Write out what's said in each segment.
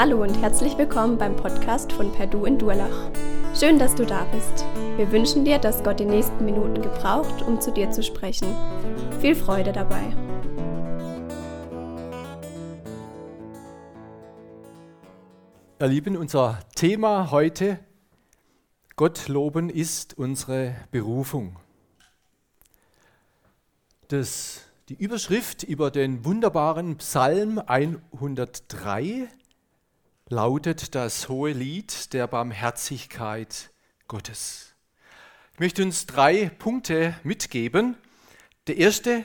Hallo und herzlich willkommen beim Podcast von Perdu in Durlach. Schön, dass du da bist. Wir wünschen dir, dass Gott die nächsten Minuten gebraucht, um zu dir zu sprechen. Viel Freude dabei. Ihr Lieben, unser Thema heute, Gott loben ist unsere Berufung. Das, die Überschrift über den wunderbaren Psalm 103 lautet das hohe Lied der Barmherzigkeit Gottes. Ich möchte uns drei Punkte mitgeben. Der erste,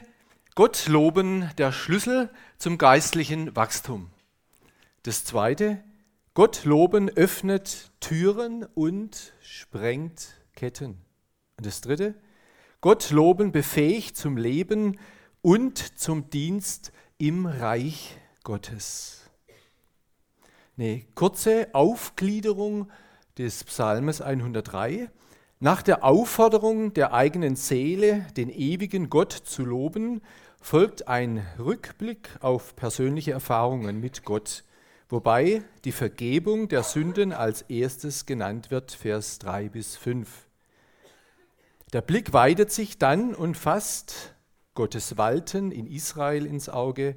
Gott loben, der Schlüssel zum geistlichen Wachstum. Das zweite, Gott loben öffnet Türen und sprengt Ketten. Und das dritte, Gott loben befähigt zum Leben und zum Dienst im Reich Gottes. Eine kurze Aufgliederung des Psalmes 103. Nach der Aufforderung der eigenen Seele, den ewigen Gott zu loben, folgt ein Rückblick auf persönliche Erfahrungen mit Gott, wobei die Vergebung der Sünden als erstes genannt wird, Vers 3 bis 5. Der Blick weitet sich dann und fasst Gottes Walten in Israel ins Auge,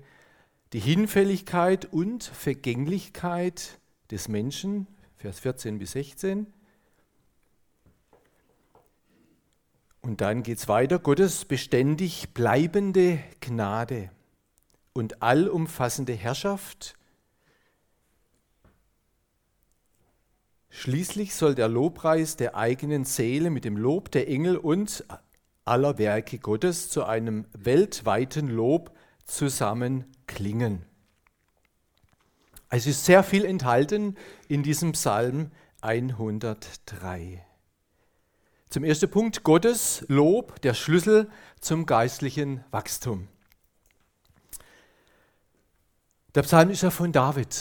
die Hinfälligkeit und Vergänglichkeit des Menschen, Vers 14 bis 16. Und dann geht es weiter, Gottes beständig bleibende Gnade und allumfassende Herrschaft. Schließlich soll der Lobpreis der eigenen Seele mit dem Lob der Engel und aller Werke Gottes zu einem weltweiten Lob zusammen klingen. Es ist sehr viel enthalten in diesem Psalm 103. Zum ersten Punkt Gottes Lob, der Schlüssel zum geistlichen Wachstum. Der Psalm ist ja von David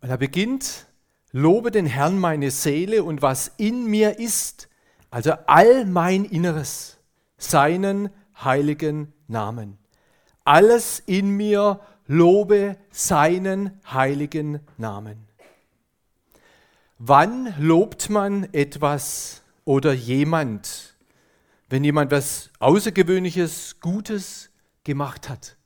und er beginnt, lobe den Herrn meine Seele und was in mir ist, also all mein Inneres, seinen heiligen Namen. Alles in mir lobe seinen heiligen Namen. Wann lobt man etwas oder jemand, wenn jemand was Außergewöhnliches, Gutes gemacht hat?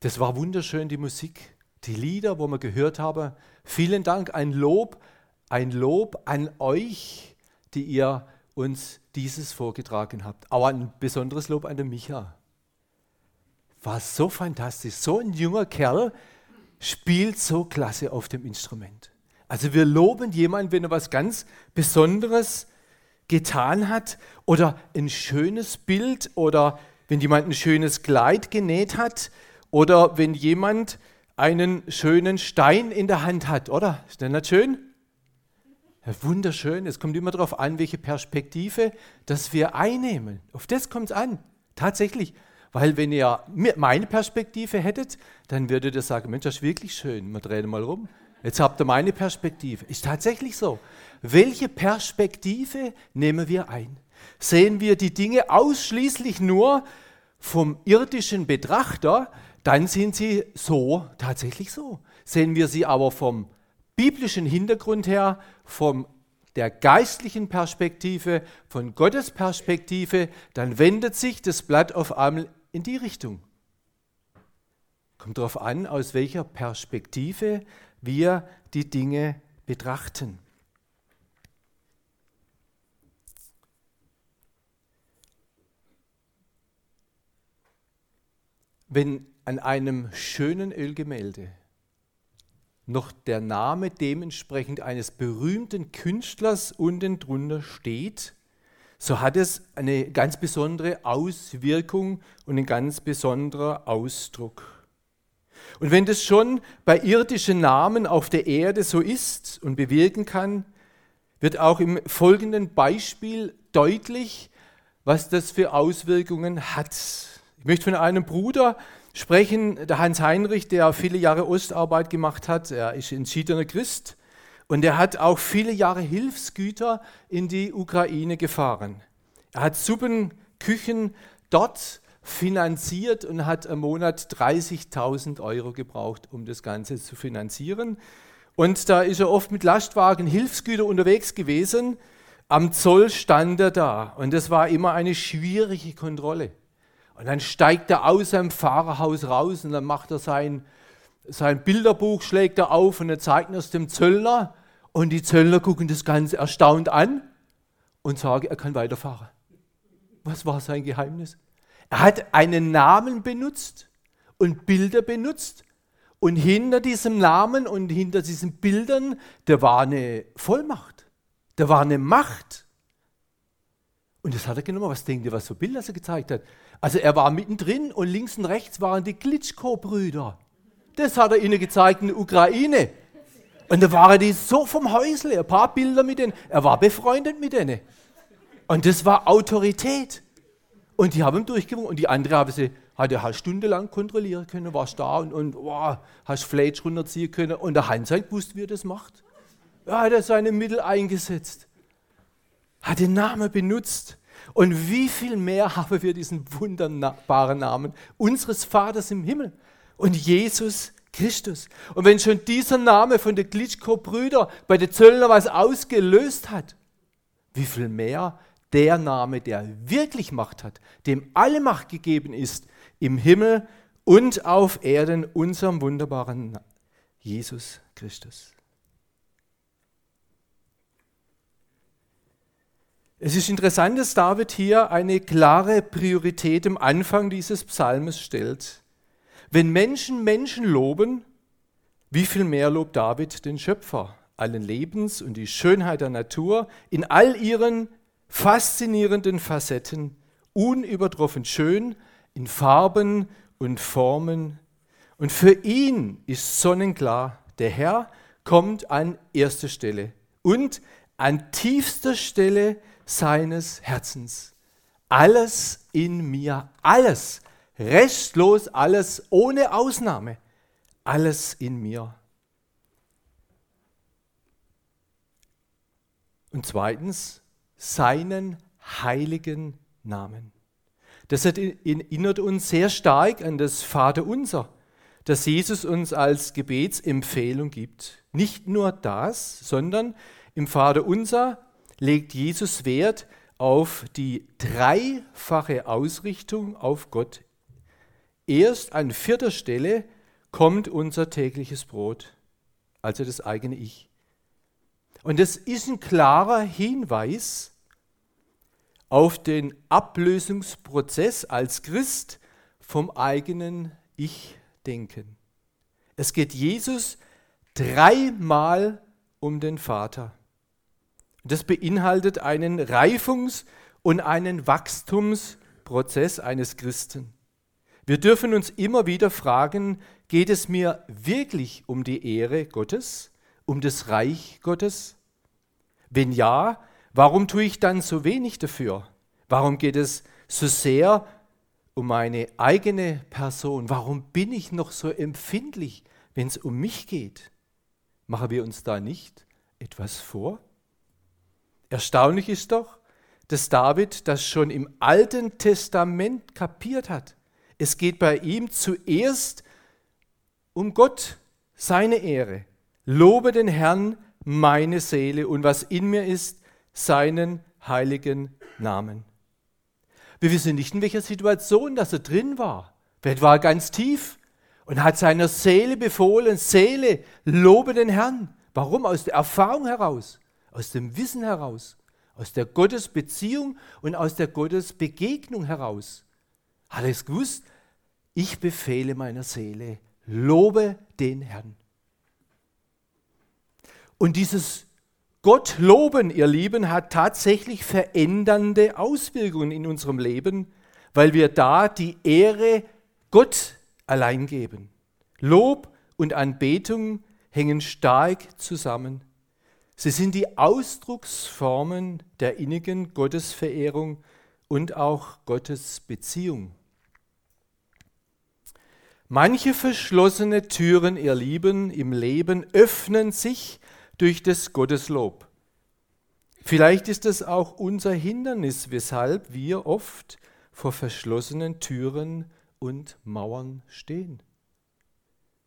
Das war wunderschön, die Musik, die Lieder, wo wir gehört haben. Vielen Dank, ein Lob, ein Lob an euch, die ihr uns dieses vorgetragen habt. Aber ein besonderes Lob an den Micha war so fantastisch. So ein junger Kerl spielt so klasse auf dem Instrument. Also wir loben jemanden, wenn er was ganz Besonderes getan hat oder ein schönes Bild oder wenn jemand ein schönes Kleid genäht hat oder wenn jemand einen schönen Stein in der Hand hat, oder? Ist das nicht schön? Ja, wunderschön. Es kommt immer darauf an, welche Perspektive das wir einnehmen. Auf das kommt es an. Tatsächlich. Weil wenn ihr meine Perspektive hättet, dann würdet ihr sagen, Mensch, das ist wirklich schön. Man dreht mal rum. Jetzt habt ihr meine Perspektive. Ist tatsächlich so. Welche Perspektive nehmen wir ein? Sehen wir die Dinge ausschließlich nur vom irdischen Betrachter, dann sind sie so, tatsächlich so. Sehen wir sie aber vom biblischen Hintergrund her, vom der geistlichen Perspektive, von Gottes Perspektive, dann wendet sich das Blatt auf einmal in die Richtung. Kommt darauf an, aus welcher Perspektive wir die Dinge betrachten. Wenn an einem schönen Ölgemälde noch der Name dementsprechend eines berühmten Künstlers unten drunter steht, so hat es eine ganz besondere Auswirkung und ein ganz besonderer Ausdruck. Und wenn das schon bei irdischen Namen auf der Erde so ist und bewirken kann, wird auch im folgenden Beispiel deutlich, was das für Auswirkungen hat. Ich möchte von einem Bruder sprechen, der Hans Heinrich, der viele Jahre Ostarbeit gemacht hat. Er ist entschiedener Christ und er hat auch viele Jahre Hilfsgüter in die Ukraine gefahren. Er hat Suppenküchen dort finanziert und hat im Monat 30.000 Euro gebraucht, um das Ganze zu finanzieren. Und da ist er oft mit Lastwagen Hilfsgüter unterwegs gewesen. Am Zoll stand er da und das war immer eine schwierige Kontrolle. Und dann steigt er aus seinem Fahrerhaus raus und dann macht er sein, sein Bilderbuch, schlägt er auf und er zeigt es dem Zöllner. Und die Zöllner gucken das Ganze erstaunt an und sagen, er kann weiterfahren. Was war sein Geheimnis? Er hat einen Namen benutzt und Bilder benutzt. Und hinter diesem Namen und hinter diesen Bildern, da war eine Vollmacht. Da war eine Macht. Und das hat er genommen. Was denkt ihr, was für Bilder er gezeigt hat? Also er war mittendrin und links und rechts waren die Klitschko-Brüder. Das hat er ihnen gezeigt in der Ukraine. Und da waren die so vom Häusle, ein paar Bilder mit denen. Er war befreundet mit denen. Und das war Autorität. Und die haben ihn durchgewunken. Und die andere haben sie, hat er halt stundenlang kontrollieren können, warst da und, und wow, hast Fleisch runterziehen können. Und der Hans hat gewusst, wie er das macht. Er hat seine Mittel eingesetzt. Hat den Namen benutzt. Und wie viel mehr haben wir diesen wunderbaren Namen unseres Vaters im Himmel und Jesus Christus. Und wenn schon dieser Name von den Glitschko-Brüder bei den Zöllner was ausgelöst hat, wie viel mehr der Name, der wirklich Macht hat, dem alle Macht gegeben ist, im Himmel und auf Erden, unserem wunderbaren Jesus Christus. Es ist interessant, dass David hier eine klare Priorität am Anfang dieses Psalmes stellt. Wenn Menschen Menschen loben, wie viel mehr lobt David den Schöpfer allen Lebens und die Schönheit der Natur in all ihren faszinierenden Facetten, unübertroffen schön in Farben und Formen. Und für ihn ist sonnenklar, der Herr kommt an erster Stelle und an tiefster Stelle seines Herzens. Alles in mir, alles, restlos alles, ohne Ausnahme, alles in mir. Und zweitens, seinen heiligen Namen. Das erinnert uns sehr stark an das Vaterunser, das Jesus uns als Gebetsempfehlung gibt. Nicht nur das, sondern im Vaterunser legt Jesus Wert auf die dreifache Ausrichtung auf Gott. Erst an vierter Stelle kommt unser tägliches Brot, also das eigene Ich. Und das ist ein klarer Hinweis auf den Ablösungsprozess als Christ vom eigenen Ich-Denken. Es geht Jesus dreimal um den Vater. Das beinhaltet einen Reifungs- und einen Wachstumsprozess eines Christen. Wir dürfen uns immer wieder fragen, geht es mir wirklich um die Ehre Gottes, um das Reich Gottes? Wenn ja, Warum tue ich dann so wenig dafür? Warum geht es so sehr um meine eigene Person? Warum bin ich noch so empfindlich, wenn es um mich geht? Machen wir uns da nicht etwas vor? Erstaunlich ist doch, dass David das schon im Alten Testament kapiert hat. Es geht bei ihm zuerst um Gott, seine Ehre. Lobe den Herrn, meine Seele, und was in mir ist, seinen heiligen Namen. Wir wissen nicht, in welcher Situation dass er drin war. Vielleicht war er ganz tief und hat seiner Seele befohlen, Seele, lobe den Herrn. Warum? Aus der Erfahrung heraus, aus dem Wissen heraus, aus der Gottesbeziehung und aus der Gottesbegegnung heraus. Hat er es gewusst? Ich befehle meiner Seele, lobe den Herrn. Und dieses Gott loben, ihr Lieben, hat tatsächlich verändernde Auswirkungen in unserem Leben, weil wir da die Ehre Gott allein geben. Lob und Anbetung hängen stark zusammen. Sie sind die Ausdrucksformen der innigen Gottesverehrung und auch Gottes Beziehung. Manche verschlossene Türen, ihr Lieben, im Leben öffnen sich durch das Gotteslob. Vielleicht ist es auch unser Hindernis, weshalb wir oft vor verschlossenen Türen und Mauern stehen.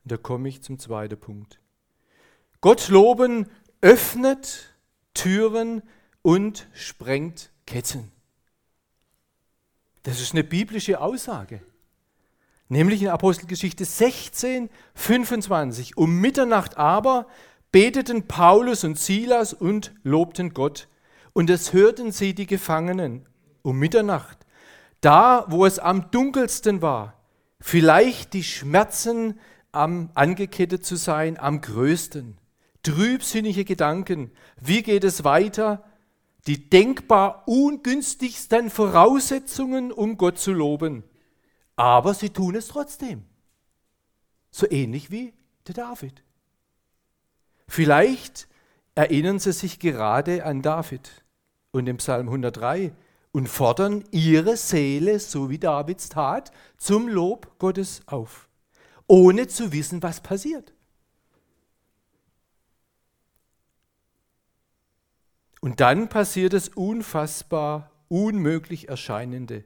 Und da komme ich zum zweiten Punkt. Gott loben öffnet Türen und sprengt Ketten. Das ist eine biblische Aussage. Nämlich in Apostelgeschichte 16, 25. Um Mitternacht aber beteten Paulus und Silas und lobten Gott. Und es hörten sie die Gefangenen um Mitternacht, da wo es am dunkelsten war, vielleicht die Schmerzen am angekettet zu sein am größten. Trübsinnige Gedanken, wie geht es weiter? Die denkbar ungünstigsten Voraussetzungen, um Gott zu loben. Aber sie tun es trotzdem. So ähnlich wie der David. Vielleicht erinnern sie sich gerade an David und im Psalm 103 und fordern ihre Seele, so wie Davids tat, zum Lob Gottes auf, ohne zu wissen, was passiert. Und dann passiert das unfassbar, unmöglich Erscheinende.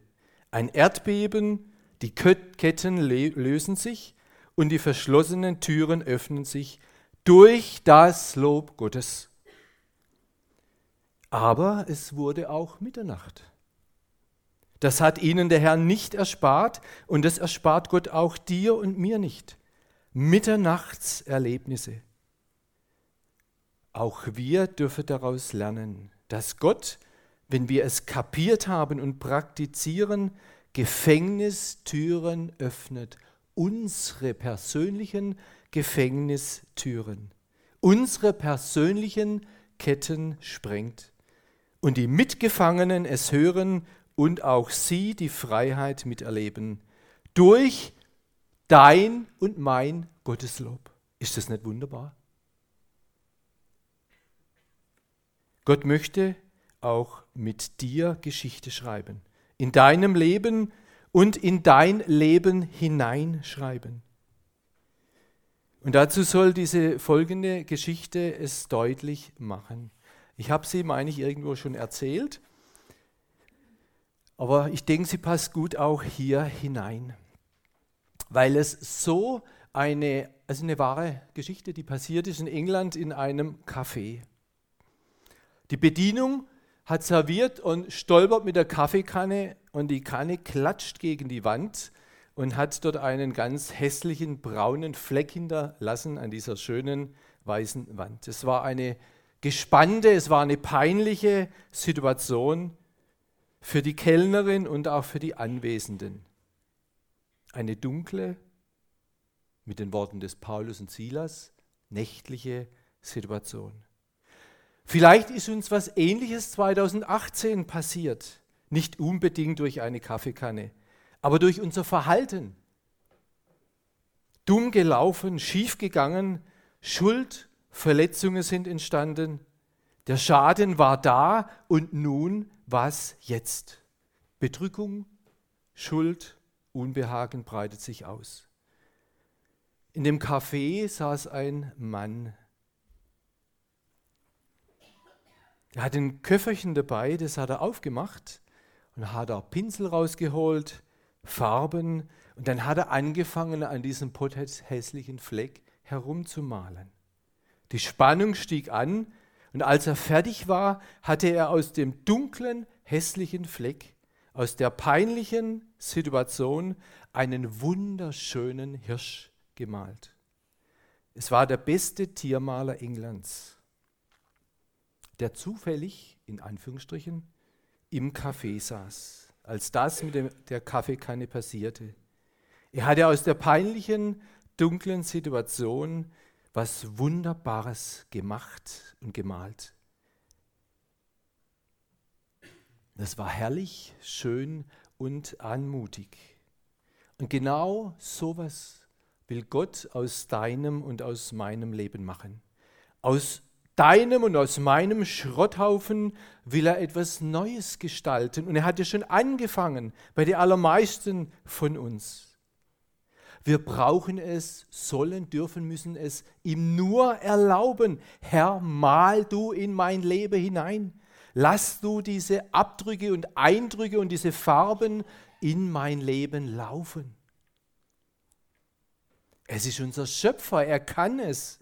Ein Erdbeben, die Ketten lösen sich und die verschlossenen Türen öffnen sich durch das Lob Gottes. Aber es wurde auch Mitternacht. Das hat ihnen der Herr nicht erspart und das erspart Gott auch dir und mir nicht. Mitternachtserlebnisse. Auch wir dürfen daraus lernen, dass Gott, wenn wir es kapiert haben und praktizieren, Gefängnistüren öffnet. Unsere persönlichen Gefängnistüren. Unsere persönlichen Ketten sprengt. Und die Mitgefangenen es hören und auch sie die Freiheit miterleben durch dein und mein Gotteslob. Ist das nicht wunderbar? Gott möchte auch mit dir Geschichte schreiben, in deinem Leben und in dein Leben hineinschreiben. Und dazu soll diese folgende Geschichte es deutlich machen. Ich habe sie, meine ich, irgendwo schon erzählt. Aber ich denke, sie passt gut auch hier hinein, weil es so eine, also eine wahre Geschichte, die passiert ist in England in einem Café. Die Bedienung hat serviert und stolpert mit der Kaffeekanne und die Kanne klatscht gegen die Wand und hat dort einen ganz hässlichen braunen Fleck hinterlassen an dieser schönen weißen Wand. Es war eine gespannte, es war eine peinliche Situation für die Kellnerin und auch für die Anwesenden. Eine dunkle, mit den Worten des Paulus und Silas, nächtliche Situation. Vielleicht ist uns was Ähnliches 2018 passiert, nicht unbedingt durch eine Kaffeekanne, aber durch unser Verhalten. Dumm gelaufen, schief gegangen, Schuld, Verletzungen sind entstanden, der Schaden war da und nun was jetzt? Bedrückung, Schuld, Unbehagen breitet sich aus. In dem Café saß ein Mann. Er hat ein Köfferchen dabei, das hat er aufgemacht und hat er Pinsel rausgeholt, Farben und dann hat er angefangen, an diesem hässlichen Fleck herumzumalen. Die Spannung stieg an und als er fertig war, hatte er aus dem dunklen, hässlichen Fleck, aus der peinlichen Situation einen wunderschönen Hirsch gemalt. Es war der beste Tiermaler Englands, der zufällig, in Anführungsstrichen, im Café saß, als das mit dem, der Kaffeekanne passierte. Er hatte aus der peinlichen, dunklen Situation was Wunderbares gemacht und gemalt. Das war herrlich, schön und anmutig. Und genau sowas will Gott aus deinem und aus meinem Leben machen. Aus deinem und aus meinem Schrotthaufen will er etwas Neues gestalten. Und er hat ja schon angefangen bei den allermeisten von uns. Wir brauchen es, sollen, dürfen, müssen es ihm nur erlauben. Herr, mal du in mein Leben hinein. Lass du diese Abdrücke und Eindrücke und diese Farben in mein Leben laufen. Es ist unser Schöpfer, er kann es.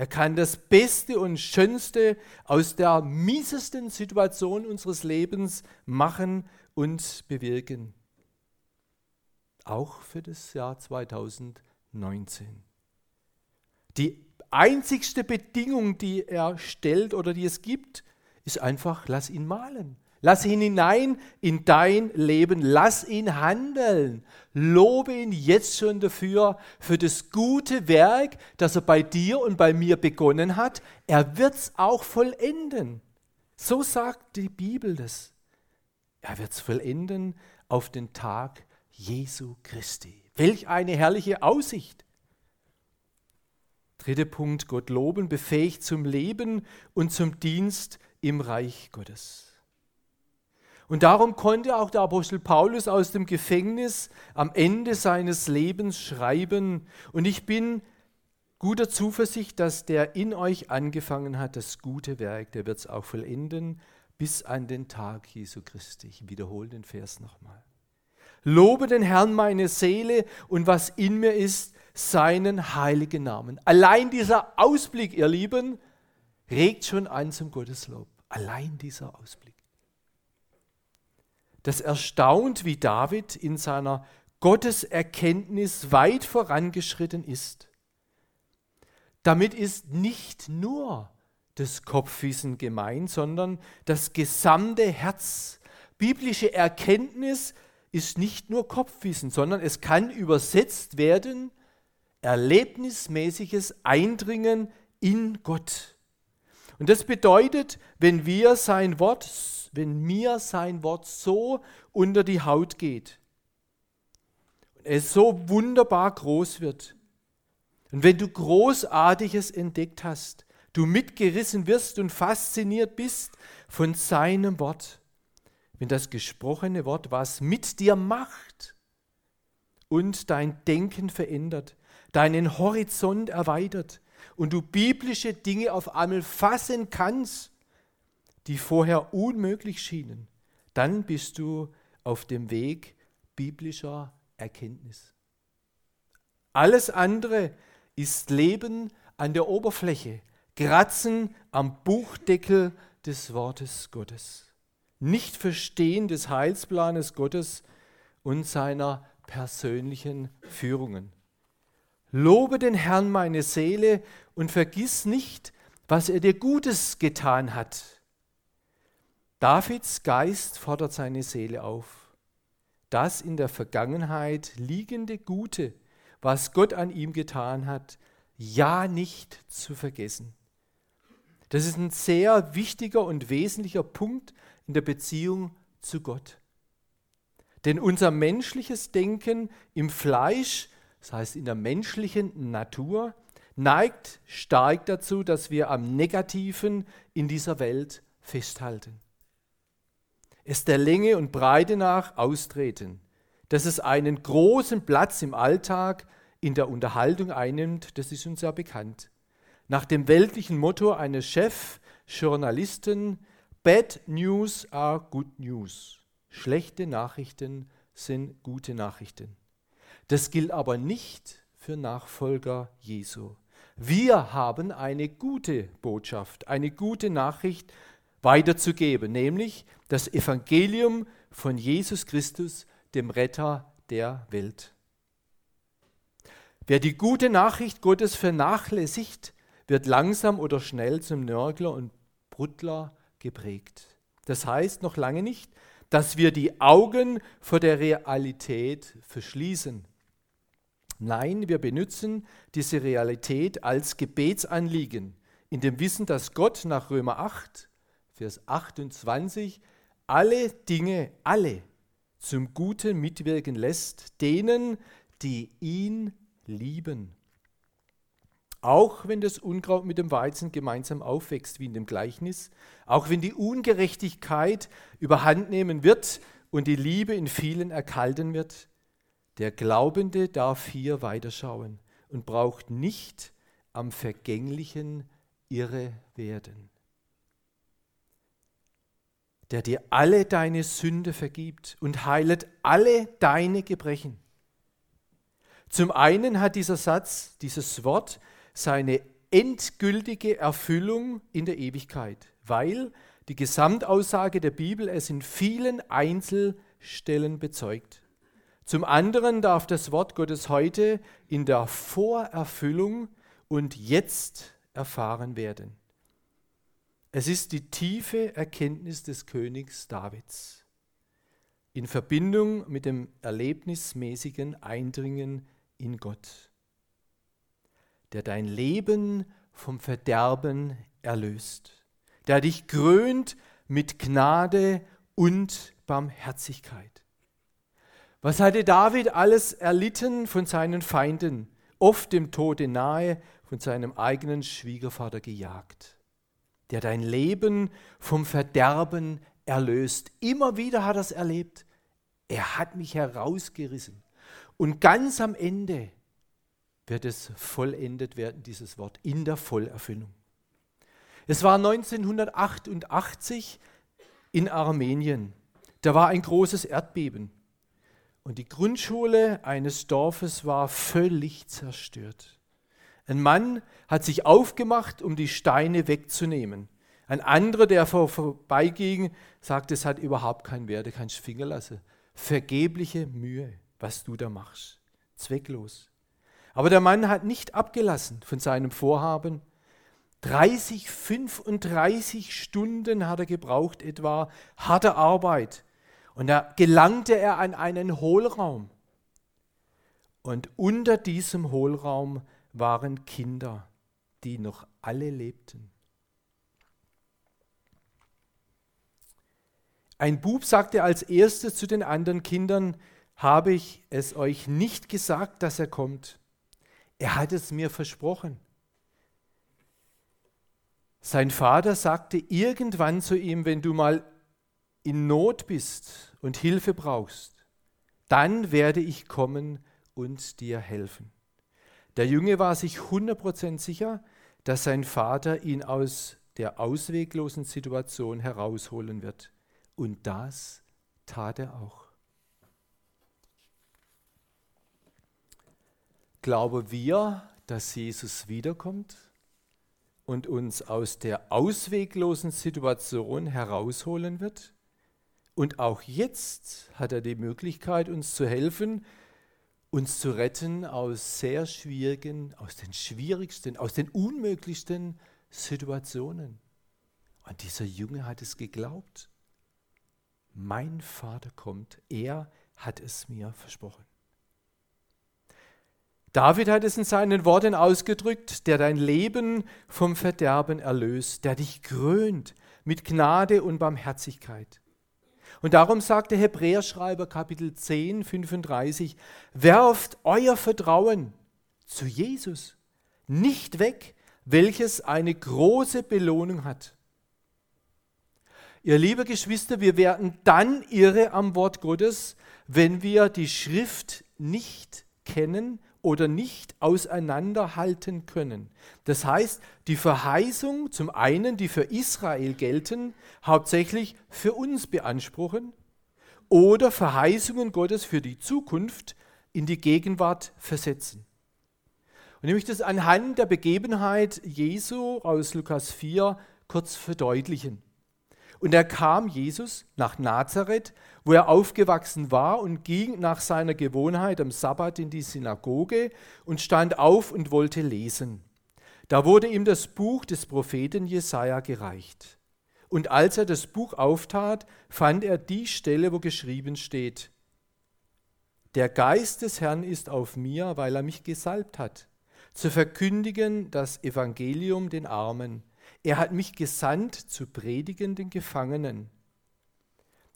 Er kann das Beste und Schönste aus der miesesten Situation unseres Lebens machen und bewirken. Auch für das Jahr 2019. Die einzigste Bedingung, die er stellt oder die es gibt, ist einfach, lass ihn malen. Lass ihn hinein in dein Leben. Lass ihn handeln. Lobe ihn jetzt schon dafür, für das gute Werk, das er bei dir und bei mir begonnen hat. Er wird es auch vollenden. So sagt die Bibel das. Er wird es vollenden auf den Tag Jesu Christi. Welch eine herrliche Aussicht. Dritter Punkt, Gott loben, befähigt zum Leben und zum Dienst im Reich Gottes. Und darum konnte auch der Apostel Paulus aus dem Gefängnis am Ende seines Lebens schreiben. Und ich bin guter Zuversicht, dass der in euch angefangen hat, das gute Werk, der wird es auch vollenden bis an den Tag Jesu Christi. Ich wiederhole den Vers nochmal. Lobe den Herrn meine Seele und was in mir ist, seinen heiligen Namen. Allein dieser Ausblick, ihr Lieben, regt schon an zum Gotteslob. Allein dieser Ausblick das erstaunt, wie David in seiner Gotteserkenntnis weit vorangeschritten ist. Damit ist nicht nur das Kopfwissen gemeint, sondern das gesamte Herz. Biblische Erkenntnis ist nicht nur Kopfwissen, sondern es kann übersetzt werden erlebnismäßiges Eindringen in Gott. Und das bedeutet, wenn wir sein Wort wenn mir sein Wort so unter die Haut geht und es so wunderbar groß wird. Und wenn du Großartiges entdeckt hast, du mitgerissen wirst und fasziniert bist von seinem Wort, wenn das gesprochene Wort was mit dir macht und dein Denken verändert, deinen Horizont erweitert und du biblische Dinge auf einmal fassen kannst die vorher unmöglich schienen, dann bist du auf dem Weg biblischer Erkenntnis. Alles andere ist Leben an der Oberfläche, Kratzen am Buchdeckel des Wortes Gottes. Nicht Verstehen des Heilsplanes Gottes und seiner persönlichen Führungen. Lobe den Herrn meine Seele und vergiss nicht, was er dir Gutes getan hat Davids Geist fordert seine Seele auf. Das in der Vergangenheit liegende Gute, was Gott an ihm getan hat, ja nicht zu vergessen. Das ist ein sehr wichtiger und wesentlicher Punkt in der Beziehung zu Gott. Denn unser menschliches Denken im Fleisch, das heißt in der menschlichen Natur, neigt stark dazu, dass wir am Negativen in dieser Welt festhalten es der Länge und Breite nach austreten, dass es einen großen Platz im Alltag in der Unterhaltung einnimmt, das ist uns ja bekannt. Nach dem weltlichen Motto eines Chefjournalisten, Bad News are good news. Schlechte Nachrichten sind gute Nachrichten. Das gilt aber nicht für Nachfolger Jesu. Wir haben eine gute Botschaft, eine gute Nachricht weiterzugeben, nämlich das Evangelium von Jesus Christus, dem Retter der Welt. Wer die gute Nachricht Gottes vernachlässigt, wird langsam oder schnell zum Nörgler und Bruttler geprägt. Das heißt noch lange nicht, dass wir die Augen vor der Realität verschließen. Nein, wir benutzen diese Realität als Gebetsanliegen, in dem Wissen, dass Gott nach Römer 8 Vers 28, alle Dinge, alle zum Guten mitwirken lässt, denen, die ihn lieben. Auch wenn das Unkraut mit dem Weizen gemeinsam aufwächst, wie in dem Gleichnis, auch wenn die Ungerechtigkeit überhand nehmen wird und die Liebe in vielen erkalten wird, der Glaubende darf hier weiterschauen und braucht nicht am Vergänglichen irre werden der dir alle deine Sünde vergibt und heilet alle deine Gebrechen. Zum einen hat dieser Satz, dieses Wort, seine endgültige Erfüllung in der Ewigkeit, weil die Gesamtaussage der Bibel es in vielen Einzelstellen bezeugt. Zum anderen darf das Wort Gottes heute in der Vorerfüllung und jetzt erfahren werden. Es ist die tiefe Erkenntnis des Königs Davids in Verbindung mit dem erlebnismäßigen Eindringen in Gott, der dein Leben vom Verderben erlöst, der dich krönt mit Gnade und Barmherzigkeit. Was hatte David alles erlitten von seinen Feinden, oft dem Tode nahe, von seinem eigenen Schwiegervater gejagt? der dein Leben vom Verderben erlöst. Immer wieder hat er es erlebt. Er hat mich herausgerissen. Und ganz am Ende wird es vollendet werden, dieses Wort, in der Vollerfüllung. Es war 1988 in Armenien. Da war ein großes Erdbeben. Und die Grundschule eines Dorfes war völlig zerstört. Ein Mann hat sich aufgemacht, um die Steine wegzunehmen. Ein anderer, der vor, vorbeiging, sagt, es hat überhaupt keinen Wert, du kannst Finger lassen. Vergebliche Mühe, was du da machst. Zwecklos. Aber der Mann hat nicht abgelassen von seinem Vorhaben. 30, 35 Stunden hat er gebraucht, etwa harte Arbeit. Und da gelangte er an einen Hohlraum. Und unter diesem Hohlraum waren Kinder, die noch alle lebten. Ein Bub sagte als erstes zu den anderen Kindern, habe ich es euch nicht gesagt, dass er kommt. Er hat es mir versprochen. Sein Vater sagte irgendwann zu ihm, wenn du mal in Not bist und Hilfe brauchst, dann werde ich kommen und dir helfen. Der Junge war sich 100% sicher, dass sein Vater ihn aus der ausweglosen Situation herausholen wird. Und das tat er auch. Glauben wir, dass Jesus wiederkommt und uns aus der ausweglosen Situation herausholen wird? Und auch jetzt hat er die Möglichkeit, uns zu helfen, uns zu retten aus sehr schwierigen, aus den schwierigsten, aus den unmöglichsten Situationen. Und dieser Junge hat es geglaubt. Mein Vater kommt, er hat es mir versprochen. David hat es in seinen Worten ausgedrückt, der dein Leben vom Verderben erlöst, der dich krönt mit Gnade und Barmherzigkeit. Und darum sagt der Hebräerschreiber Kapitel 10, 35, werft euer Vertrauen zu Jesus nicht weg, welches eine große Belohnung hat. Ihr liebe Geschwister, wir werden dann irre am Wort Gottes, wenn wir die Schrift nicht kennen oder nicht auseinanderhalten können. Das heißt, die Verheißung zum einen, die für Israel gelten, hauptsächlich für uns beanspruchen oder Verheißungen Gottes für die Zukunft in die Gegenwart versetzen. Und ich möchte das anhand der Begebenheit Jesu aus Lukas 4 kurz verdeutlichen. Und er kam, Jesus, nach Nazareth, wo er aufgewachsen war, und ging nach seiner Gewohnheit am Sabbat in die Synagoge und stand auf und wollte lesen. Da wurde ihm das Buch des Propheten Jesaja gereicht. Und als er das Buch auftat, fand er die Stelle, wo geschrieben steht: Der Geist des Herrn ist auf mir, weil er mich gesalbt hat, zu verkündigen das Evangelium den Armen er hat mich gesandt zu predigen den Gefangenen,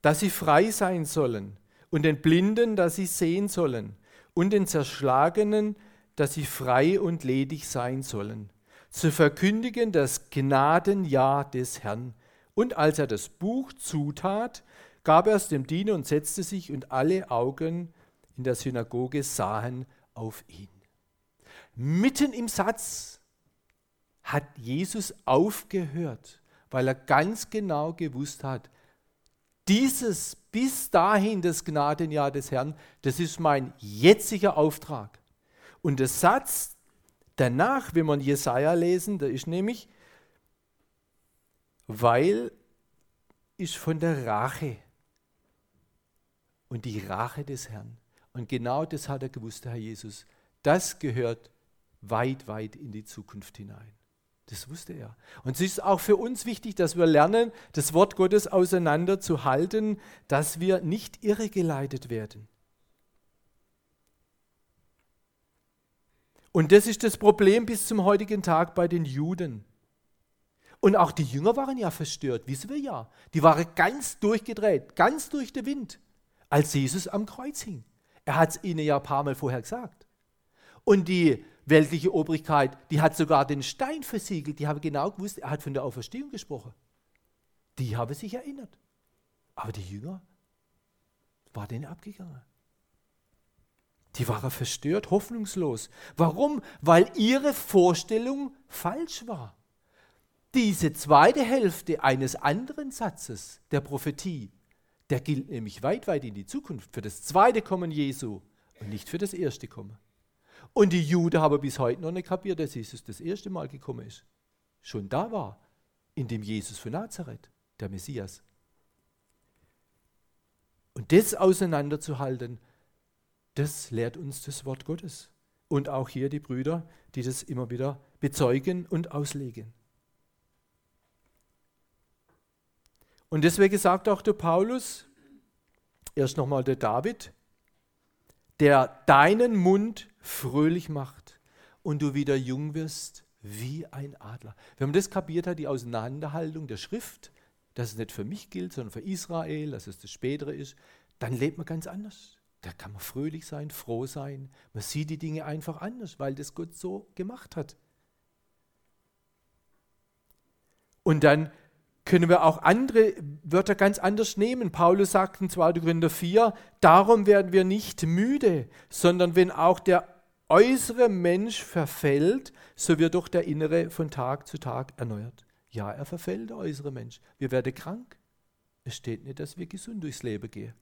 dass sie frei sein sollen und den Blinden, dass sie sehen sollen und den Zerschlagenen, dass sie frei und ledig sein sollen, zu verkündigen das Gnadenjahr des Herrn. Und als er das Buch zutat, gab er es dem Diener und setzte sich, und alle Augen in der Synagoge sahen auf ihn. Mitten im Satz hat Jesus aufgehört, weil er ganz genau gewusst hat, dieses bis dahin das Gnadenjahr des Herrn, das ist mein jetziger Auftrag. Und der Satz, Danach, wenn wir Jesaja lesen, da ist nämlich, weil ist von der Rache und die Rache des Herrn. Und genau das hat er gewusst, der Herr Jesus. Das gehört weit, weit in die Zukunft hinein. Das wusste er. Und es ist auch für uns wichtig, dass wir lernen, das Wort Gottes auseinanderzuhalten, dass wir nicht irregeleitet werden. Und das ist das Problem bis zum heutigen Tag bei den Juden. Und auch die Jünger waren ja verstört, wissen wir ja. Die waren ganz durchgedreht, ganz durch den Wind, als Jesus am Kreuz hing. Er hat es ihnen ja ein paar Mal vorher gesagt. Und die weltliche Obrigkeit, die hat sogar den Stein versiegelt. Die haben genau gewusst, er hat von der Auferstehung gesprochen. Die haben sich erinnert. Aber die Jünger war denen abgegangen. Die waren verstört, hoffnungslos. Warum? Weil ihre Vorstellung falsch war. Diese zweite Hälfte eines anderen Satzes der Prophetie, der gilt nämlich weit, weit in die Zukunft, für das zweite Kommen Jesu und nicht für das erste Kommen. Und die Juden haben bis heute noch nicht kapiert, dass Jesus das erste Mal gekommen ist. Schon da war, in dem Jesus von Nazareth, der Messias. Und das auseinanderzuhalten, das lehrt uns das Wort Gottes. Und auch hier die Brüder, die das immer wieder bezeugen und auslegen. Und deswegen sagt auch der Paulus, erst nochmal der David, der deinen Mund fröhlich macht und du wieder jung wirst wie ein Adler. Wenn man das kapiert hat, die Auseinanderhaltung der Schrift, dass es nicht für mich gilt, sondern für Israel, dass es das Spätere ist, dann lebt man ganz anders. Da kann man fröhlich sein, froh sein. Man sieht die Dinge einfach anders, weil das Gott so gemacht hat. Und dann können wir auch andere Wörter ganz anders nehmen. Paulus sagt in 2. Korinther 4, darum werden wir nicht müde, sondern wenn auch der äußere Mensch verfällt, so wird doch der innere von Tag zu Tag erneuert. Ja, er verfällt, der äußere Mensch. Wir werden krank. Es steht nicht, dass wir gesund durchs Leben gehen.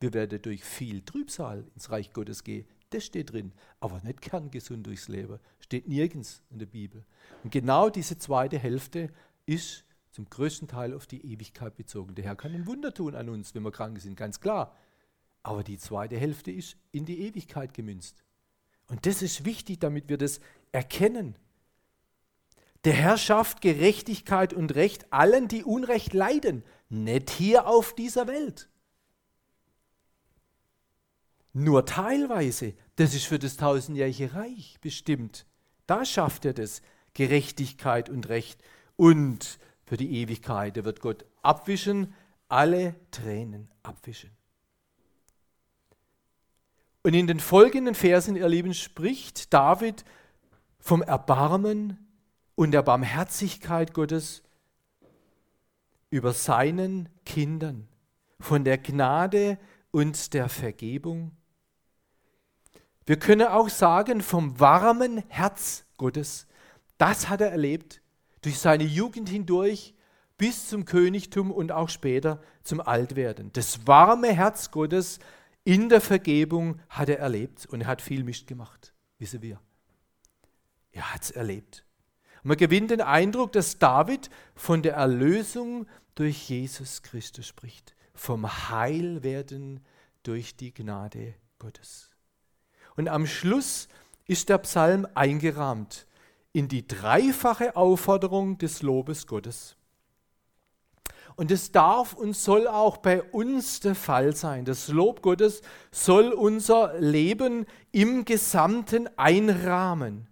Wir werden durch viel Trübsal ins Reich Gottes gehen. Das steht drin, aber nicht kerngesund durchs Leben. Steht nirgends in der Bibel. Und genau diese zweite Hälfte ist zum größten Teil auf die Ewigkeit bezogen. Der Herr kann ein Wunder tun an uns, wenn wir krank sind, ganz klar. Aber die zweite Hälfte ist in die Ewigkeit gemünzt. Und das ist wichtig, damit wir das erkennen. Der Herr schafft Gerechtigkeit und Recht allen, die Unrecht leiden, nicht hier auf dieser Welt nur teilweise. Das ist für das tausendjährige Reich bestimmt. Da schafft er das, Gerechtigkeit und Recht. Und für die Ewigkeit, da wird Gott abwischen, alle Tränen abwischen. Und in den folgenden Versen, ihr Lieben, spricht David vom Erbarmen und der Barmherzigkeit Gottes über seinen Kindern, von der Gnade und der Vergebung wir können auch sagen, vom warmen Herz Gottes, das hat er erlebt durch seine Jugend hindurch bis zum Königtum und auch später zum Altwerden. Das warme Herz Gottes in der Vergebung hat er erlebt und er hat viel Mist gemacht, wissen wir. Er hat es erlebt. Und man gewinnt den Eindruck, dass David von der Erlösung durch Jesus Christus spricht, vom Heilwerden durch die Gnade Gottes. Und am Schluss ist der Psalm eingerahmt in die dreifache Aufforderung des Lobes Gottes. Und es darf und soll auch bei uns der Fall sein. Das Lob Gottes soll unser Leben im Gesamten einrahmen.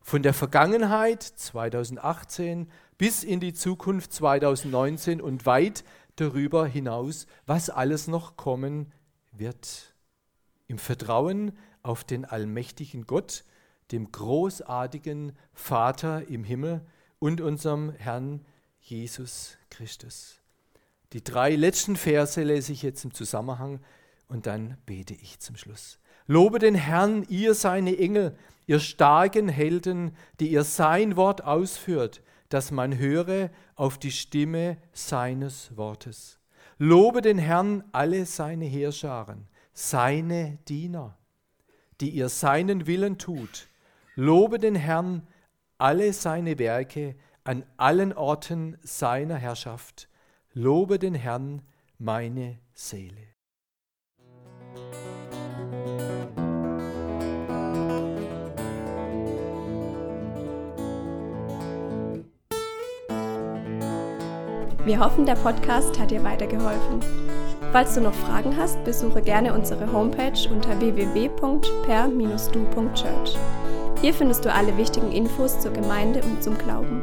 Von der Vergangenheit 2018 bis in die Zukunft 2019 und weit darüber hinaus, was alles noch kommen wird. Im Vertrauen auf den allmächtigen Gott, dem großartigen Vater im Himmel und unserem Herrn Jesus Christus. Die drei letzten Verse lese ich jetzt im Zusammenhang und dann bete ich zum Schluss. Lobe den Herrn, ihr seine Engel, ihr starken Helden, die ihr sein Wort ausführt, dass man höre auf die Stimme seines Wortes. Lobe den Herrn alle seine Heerscharen, seine Diener die ihr seinen Willen tut. Lobe den Herrn alle seine Werke an allen Orten seiner Herrschaft. Lobe den Herrn meine Seele. Wir hoffen, der Podcast hat dir weitergeholfen. Falls du noch Fragen hast, besuche gerne unsere Homepage unter www.per-du.church. Hier findest du alle wichtigen Infos zur Gemeinde und zum Glauben.